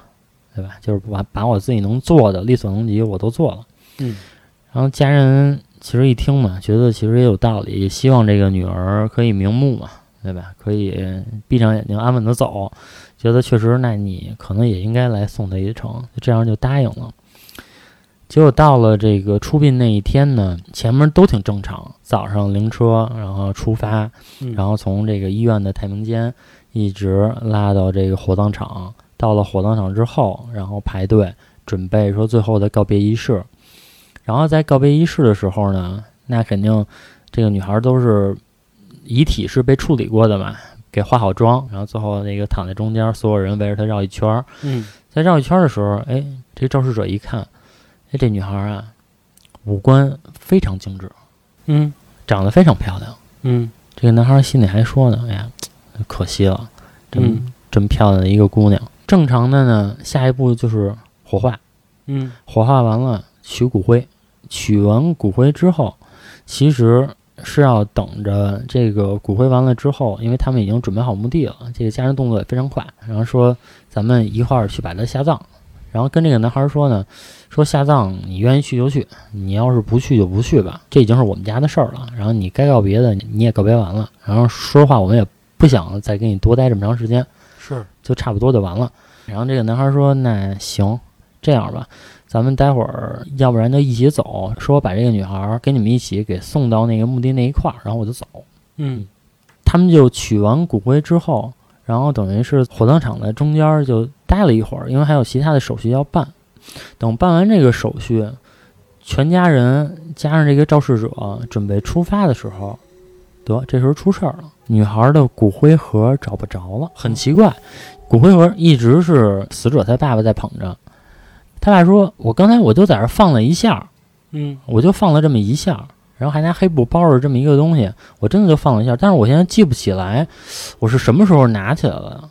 对吧？就是把把我自己能做的力所能及我都做了。嗯然后家人其实一听嘛，觉得其实也有道理，也希望这个女儿可以瞑目嘛，对吧？可以闭上眼睛安稳的走，觉得确实，那你可能也应该来送她一程，就这样就答应了。结果到了这个出殡那一天呢，前面都挺正常，早上灵车，然后出发，嗯，然后从这个医院的太平间一直拉到这个火葬场，到了火葬场之后，然后排队准备说最后的告别仪式。然后在告别仪式的时候呢，那肯定这个女孩都是遗体是被处理过的嘛，给化好妆，然后最后那个躺在中间，所有人围着她绕一圈儿。嗯。在绕一圈儿的时候，哎，这肇事者一看，哎，这女孩啊，五官非常精致，嗯。长得非常漂亮。嗯。这个男孩心里还说呢，哎呀，可惜了，这么、嗯。这么漂亮的一个姑娘。正常的呢，下一步就是火化，嗯。火化完了取骨灰，取完骨灰之后，其实是要等着这个骨灰完了之后，因为他们已经准备好墓地了，这个家人动作也非常快，然后说咱们一块儿去把他下葬，然后跟这个男孩说呢，说下葬你愿意去就去，你要是不去就不去吧，这已经是我们家的事儿了，然后你该告别的你也告别完了，然后说实话我们也不想再跟你多待这么长时间，是就差不多就完了。然后这个男孩说：“那行，这样吧，咱们待会儿要不然就一起走，说我把这个女孩跟你们一起给送到那个墓地那一块儿，然后我就走。嗯他们就取完骨灰之后，然后等于是火葬场在中间就待了一会儿，因为还有其他的手续要办。等办完这个手续，全家人加上这个肇事者准备出发的时候，得这时候出事儿了，女孩的骨灰盒找不着了，很奇怪，骨灰盒一直是死者他爸爸在捧着。他爸说：“我刚才我就在这儿放了一下，嗯。我就放了这么一下，然后还拿黑布包着这么一个东西，我真的就放了一下，但是我现在记不起来我是什么时候拿起来的，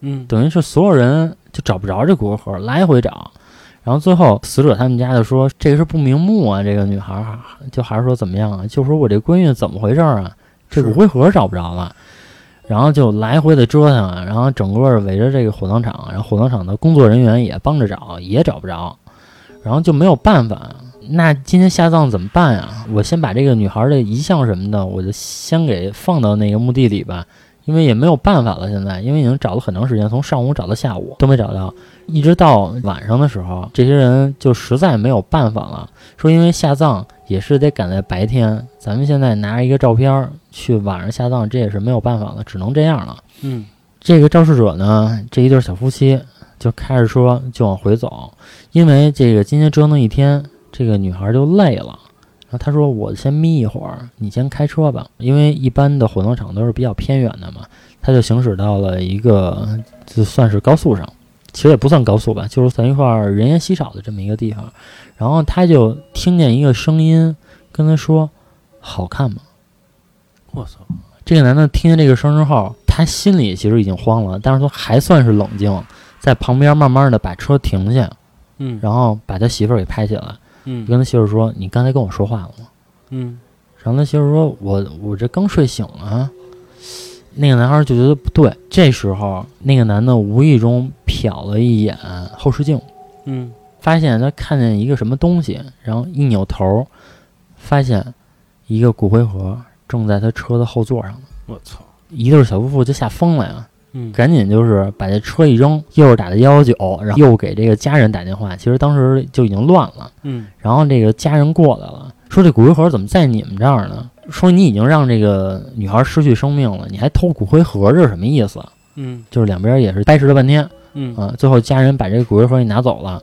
嗯。等于是所有人就找不着这骨灰盒，来回找，然后最后死者他们家就说这个是不瞑目啊，这个女孩儿就还是说怎么样啊，就说我这闺女怎么回事儿啊，这骨灰盒找不着了。然后就来回的折腾，然后整个围着这个火葬场，然后火葬场的工作人员也帮着找，也找不着，然后就没有办法。那今天下葬怎么办呀？我先把这个女孩的遗像什么的，我就先给放到那个墓地里吧，因为也没有办法了。现在因为已经找了很长时间，从上午找到下午都没找到，一直到晚上的时候，这些人就实在没有办法了，说因为下葬也是得赶在白天，咱们现在拿着一个照片儿去晚上下葬，这也是没有办法了，只能这样了。嗯这个肇事者呢，这一对小夫妻就开着车就往回走，因为这个今天折腾一天，这个女孩就累了。然后他说：“我先眯一会儿，你先开车吧。”因为一般的火葬场都是比较偏远的嘛，他就行驶到了一个就算是高速上，其实也不算高速吧，就是算一块儿人烟稀少的这么一个地方。然后他就听见一个声音跟他说：“好看吗？”我操这个男的听见这个声之后，他心里其实已经慌了，但是他还算是冷静，在旁边慢慢的把车停下，嗯然后把他媳妇儿给拍起来，嗯就跟他媳妇说：“你刚才跟我说话了吗嗯？”然后他媳妇说：“我我这刚睡醒啊。”那个男孩就觉得不对，这时候那个男的无意中瞟了一眼后视镜，嗯发现他看见一个什么东西，然后一扭头，发现一个骨灰盒正在他车的后座上呢。我操一对小夫妇就吓疯了呀，嗯赶紧就是把这车一扔，又是打的幺幺九，然后又给这个家人打电话。其实当时就已经乱了，嗯然后这个家人过来了，说这骨灰盒怎么在你们这儿呢？说你已经让这个女孩失去生命了，你还偷骨灰盒，这是什么意思？嗯就是两边也是掰扯了半天嗯啊，最后家人把这个骨灰盒给拿走了，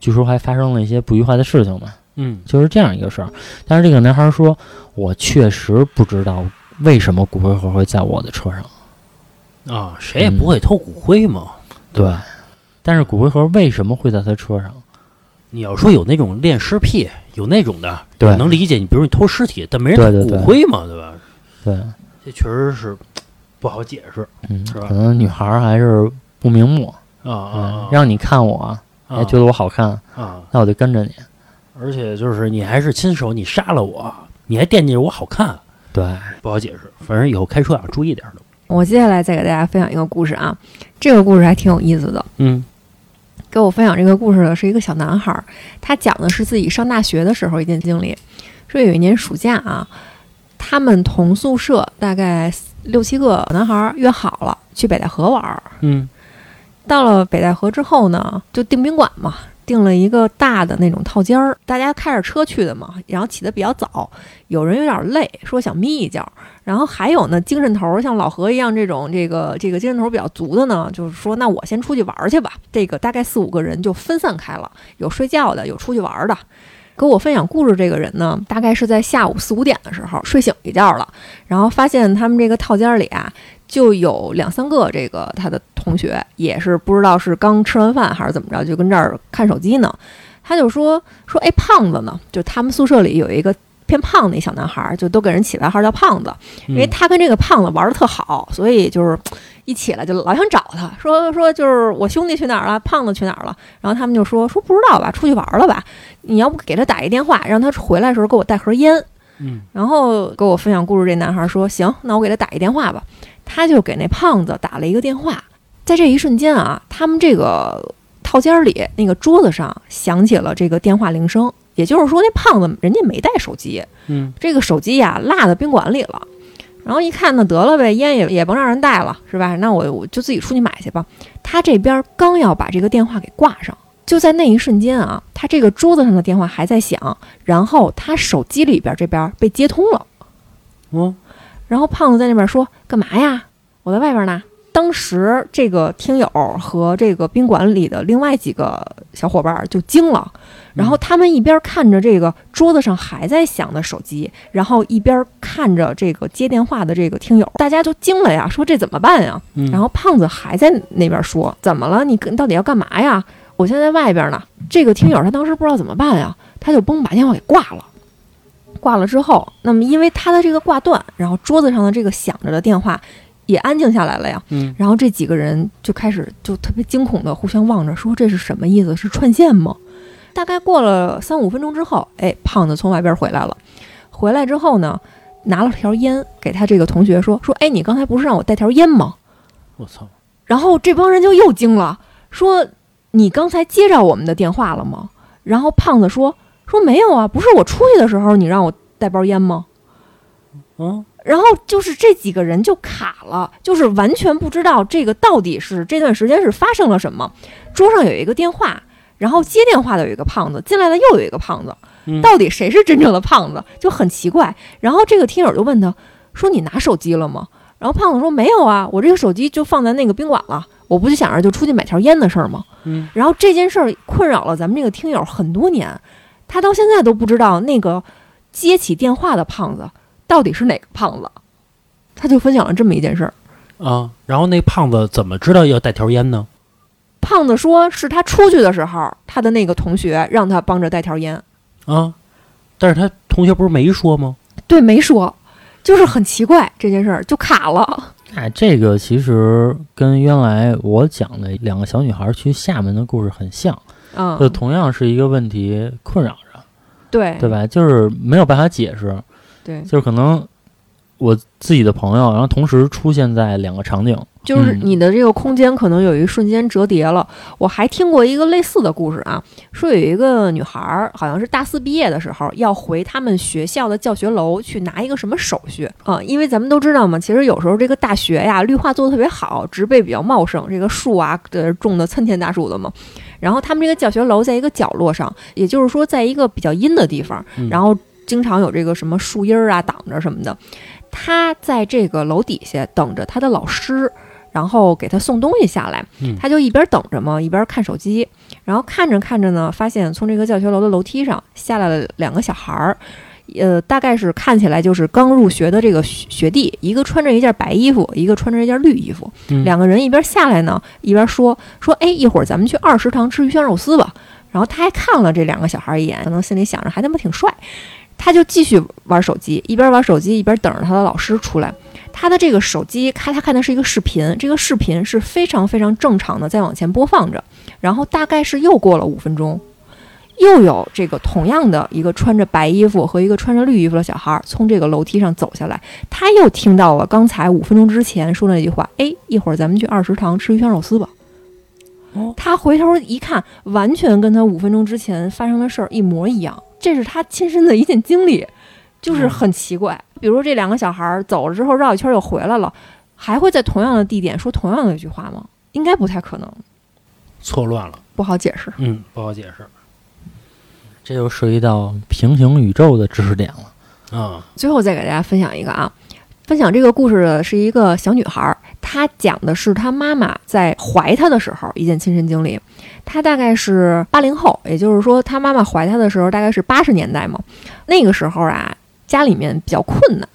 据说还发生了一些不愉快的事情嘛。嗯就是这样一个事儿。但是这个男孩说：“我确实不知道为什么骨灰盒会在我的车上。啊，谁也不会偷骨灰嘛。对，但是骨灰盒为什么会在他车上？你要说有那种恋尸癖，有那种的，对能理解。你比如你偷尸体，但没人偷骨灰嘛，对吧？对，这确实是不好解释嗯，是吧可能女孩儿还是不瞑目，啊啊让你看我，还啊觉得我好看，啊，那我就跟着你。而且就是你还是亲手你杀了我，你还惦记着我好看，对，不好解释。反正以后开车要注意点儿的。我接下来再给大家分享一个故事啊，这个故事还挺有意思的。嗯给我分享这个故事的是一个小男孩儿，他讲的是自己上大学的时候一件经历。说有一年暑假啊，他们同宿舍大概六七个男孩儿约好了去北戴河玩儿。嗯到了北戴河之后呢，就订宾馆嘛，订了一个大的那种套间儿，大家开着车去的嘛，然后起得比较早，有人有点累，说想眯一觉，然后还有呢精神头儿像老何一样这种这个这个精神头儿比较足的呢，就是说那我先出去玩去吧。这个大概四五个人就分散开了，有睡觉的，有出去玩的。给我分享故事这个人呢，大概是在下午四五点的时候睡醒一觉了，然后发现他们这个套间里啊，就有两三个这个他的同学，也是不知道是刚吃完饭还是怎么着，就跟这儿看手机呢。他就说说，哎，胖子呢？就他们宿舍里有一个偏胖的一小男孩儿，就都给人起外号叫胖子，因为他跟这个胖子玩的特好，所以就是一起来就老想找他，说说就是我兄弟去哪儿了，胖子去哪儿了？然后他们就说说不知道吧，出去玩了吧？你要不给他打一电话，让他回来的时候给我带盒烟。嗯，然后给我分享故事这男孩说行，那我给他打一电话吧。他就给那胖子打了一个电话，在这一瞬间啊，他们这个套间里那个桌子上响起了这个电话铃声，也就是说那胖子人家没带手机，嗯，这个手机呀落在宾馆里了。然后一看，呢得了呗，烟也也甭让人带了，是吧？那我我就自己出去买去吧。他这边刚要把这个电话给挂上，就在那一瞬间啊，他这个桌子上的电话还在响，然后他手机里边这边被接通了。哦，然后胖子在那边说：“干嘛呀？我在外边呢。”当时这个听友和这个宾馆里的另外几个小伙伴就惊了，然后他们一边看着这个桌子上还在响的手机，然后一边看着这个接电话的这个听友，大家就惊了呀，说这怎么办呀？然后胖子还在那边说：“怎么了？你你到底要干嘛呀？我现在在外边呢。”这个听友他当时不知道怎么办呀，他就嘣把电话给挂了。挂了之后，那么因为他的这个挂断，然后桌子上的这个响着的电话也安静下来了呀。嗯，然后这几个人就开始就特别惊恐的互相望着，说这是什么意思？是串线吗？大概过了三五分钟之后，哎，胖子从外边回来了。回来之后呢，拿了条烟给他这个同学说说，哎，你刚才不是让我带条烟吗？我操，然后这帮人就又惊了，说你刚才接着我们的电话了吗？然后胖子说说没有啊，不是我出去的时候你让我带包烟吗？嗯，然后就是这几个人就卡了，就是完全不知道这个到底是这段时间是发生了什么。桌上有一个电话，然后接电话的有一个胖子，进来的又有一个胖子，嗯到底谁是真正的胖子，就很奇怪。然后这个听友就问他说：“你拿手机了吗？”然后胖子说：“没有啊，我这个手机就放在那个宾馆了，我不就想着就出去买条烟的事儿吗？”嗯，然后这件事儿困扰了咱们这个听友很多年，他到现在都不知道那个接起电话的胖子到底是哪个胖子。他就分享了这么一件事儿，啊，然后那胖子怎么知道要带条烟呢？胖子说是他出去的时候，他的那个同学让他帮着带条烟，啊，但是他同学不是没说吗？对，没说，就是很奇怪这件事儿就卡了。哎，这个其实跟原来我讲的两个小女孩去厦门的故事很像，嗯，就同样是一个问题困扰着，对对吧？就是没有办法解释，对，就是可能我自己的朋友，然后同时出现在两个场景，就是嗯。你的这个空间可能有一瞬间折叠了。我还听过一个类似的故事啊，说有一个女孩儿，好像是大四毕业的时候，要回他们学校的教学楼去拿一个什么手续。啊、因为咱们都知道嘛，其实有时候这个大学呀，绿化做的特别好，植被比较茂盛，这个树啊，呃，种的参天大树的嘛。然后他们这个教学楼在一个角落上，也就是说，在一个比较阴的地方，嗯。然后经常有这个什么树荫儿啊挡着什么的。他在这个楼底下等着他的老师，然后给他送东西下来嗯。他就一边等着嘛，一边看手机。然后看着看着呢，发现从这个教学楼的楼梯上下来了两个小孩儿。呃，大概是看起来就是刚入学的这个学学弟，一个穿着一件白衣服，一个穿着一件绿衣服。嗯两个人一边下来呢，一边说说，哎，一会儿咱们去二食堂吃鱼香肉丝吧。然后他还看了这两个小孩一眼，可能心里想着还他妈挺帅，他就继续玩手机，一边玩手机一边等着他的老师出来。他的这个手机看他看的是一个视频，这个视频是非常非常正常的在往前播放着，然后大概是又过了五分钟，又有这个同样的一个穿着白衣服和一个穿着绿衣服的小孩从这个楼梯上走下来，他又听到了刚才五分钟之前说的那句话：“哎，一会儿咱们去二食堂吃鱼香肉丝吧。”哦他回头一看，完全跟他五分钟之前发生的事儿一模一样，这是他亲身的一件经历，就是很奇怪。比如说这两个小孩儿走了之后绕一圈又回来了，还会在同样的地点说同样的一句话吗？应该不太可能，错乱了，不好解释。嗯，不好解释这就涉及到平行宇宙的知识点了。啊。最后再给大家分享一个啊，分享这个故事的是一个小女孩，她讲的是她妈妈在怀她的时候一件亲身经历。她大概是八零后，也就是说，她妈妈怀她的时候大概是八十年代嘛。那个时候啊，家里面比较困难，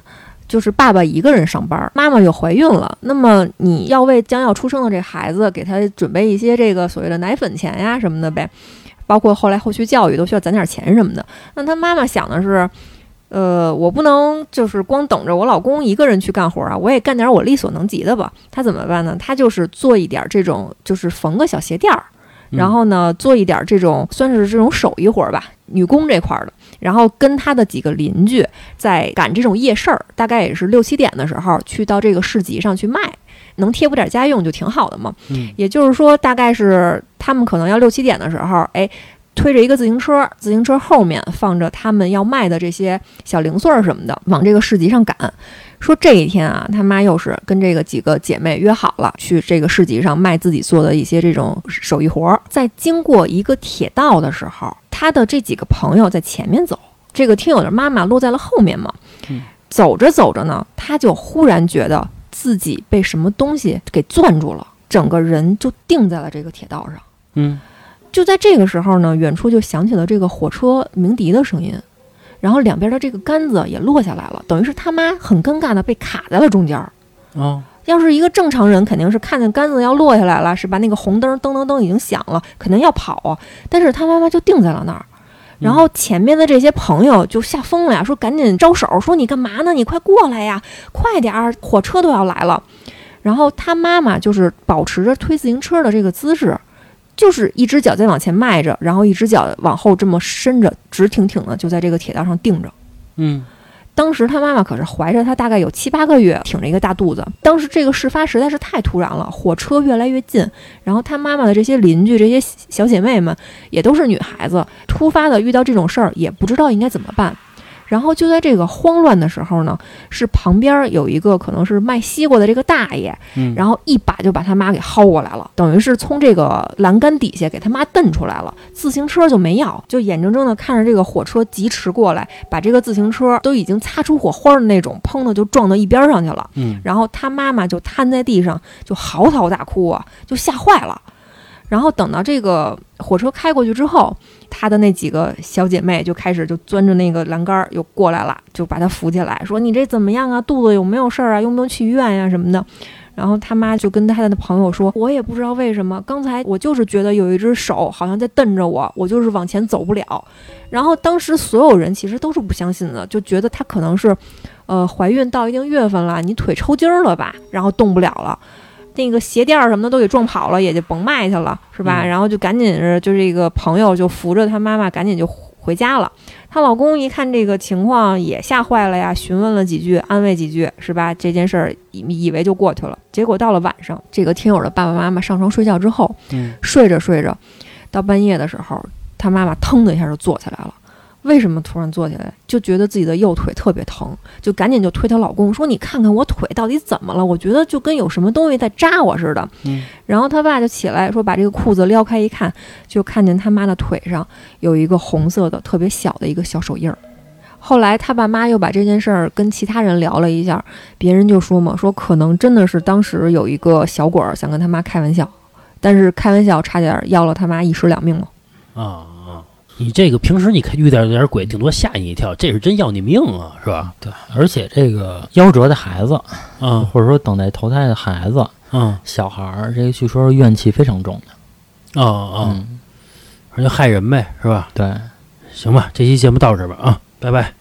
就是爸爸一个人上班，妈妈又怀孕了。那么你要为将要出生的这孩子给他准备一些这个所谓的奶粉钱呀什么的呗，包括后来后续教育都需要攒点钱什么的。那她妈妈想的是。呃，我不能就是光等着我老公一个人去干活啊，我也干点我力所能及的吧。他怎么办呢？他就是做一点这种，就是缝个小鞋垫儿，然后呢，做一点这种算是这种手艺活儿吧，女工这块儿的。然后跟他的几个邻居在赶这种夜市儿，大概也是六七点的时候去到这个市集上去卖，能贴补点家用就挺好的嘛。嗯也就是说，大概是他们可能要六七点的时候，哎。推着一个自行车，自行车后面放着他们要卖的这些小零碎儿什么的，往这个市集上赶。说这一天啊，他妈又是跟这个几个姐妹约好了，去这个市集上卖自己做的一些这种手艺活儿。在经过一个铁道的时候，他的这几个朋友在前面走，这个听友的妈妈落在了后面嘛。走着走着呢，他就忽然觉得自己被什么东西给攥住了，整个人就定在了这个铁道上。嗯就在这个时候呢，远处就响起了这个火车鸣笛的声音，然后两边的这个杆子也落下来了，等于是他妈很尴尬的被卡在了中间儿。哦要是一个正常人，肯定是看见杆子要落下来了，是吧？那个红灯噔噔噔已经响了，肯定要跑啊。但是他妈妈就定在了那儿，然后前面的这些朋友就吓疯了呀，说赶紧招手，说你干嘛呢？你快过来呀，快点儿，火车都要来了。然后他妈妈就是保持着推自行车的这个姿势，就是一只脚在往前迈着，然后一只脚往后这么伸着，直挺挺的就在这个铁道上定着。嗯当时他妈妈可是怀着他大概有七八个月，挺着一个大肚子。当时这个事发实在是太突然了，火车越来越近，然后他妈妈的这些邻居、这些小姐妹们也都是女孩子，突发的遇到这种事儿，也不知道应该怎么办。然后就在这个慌乱的时候呢，是旁边有一个可能是卖西瓜的这个大爷，嗯，然后一把就把他妈给薅过来了，等于是从这个栏杆底下给他妈蹬出来了，自行车就没要，就眼睁睁的看着这个火车疾驰过来，把这个自行车都已经擦出火花的那种，砰的就撞到一边上去了。嗯然后他妈妈就瘫在地上，就嚎啕大哭啊，就吓坏了。然后等到这个火车开过去之后，她的那几个小姐妹就开始就钻着那个栏杆儿又过来了，就把她扶起来，说你这怎么样啊？肚子有没有事儿啊？用不用去医院呀、什么的？然后他妈就跟他的朋友说：“我也不知道为什么，刚才我就是觉得有一只手好像在瞪着我，我就是往前走不了。”然后当时所有人其实都是不相信的，就觉得她可能是，呃，怀孕到一定月份了，你腿抽筋儿了吧，然后动不了了。那个鞋垫儿什么的都给撞跑了，也就甭卖去了，是吧？嗯然后就赶紧是就这个朋友就扶着她妈妈赶紧就回家了。她老公一看这个情况也吓坏了呀，询问了几句，安慰几句，是吧？这件事儿以以为就过去了，结果到了晚上，这个听友的爸爸妈妈上床睡觉之后，嗯睡着睡着，到半夜的时候，他妈妈腾的一下就坐起来了。为什么突然坐起来？就觉得自己的右腿特别疼，就赶紧就推她老公说：“你看看我腿到底怎么了？我觉得就跟有什么东西在扎我似的。”嗯然后他爸就起来说：“把这个裤子撩开一看，就看见他妈的腿上有一个红色的特别小的一个小手印儿。”后来他爸妈又把这件事儿跟其他人聊了一下，别人就说嘛，说可能真的是当时有一个小鬼儿想跟他妈开玩笑，但是开玩笑差点要了他妈一尸两命嘛。啊啊！你这个平时你看遇到点鬼，顶多吓你一跳，这是真要你命啊，是吧？对，而且这个夭折的孩子，嗯或者说等待投胎的孩子，嗯小孩儿，这个据说怨气非常重的。哦哦，嗯，那就害人呗，是吧？对。行吧，这期节目到这儿吧啊，拜拜。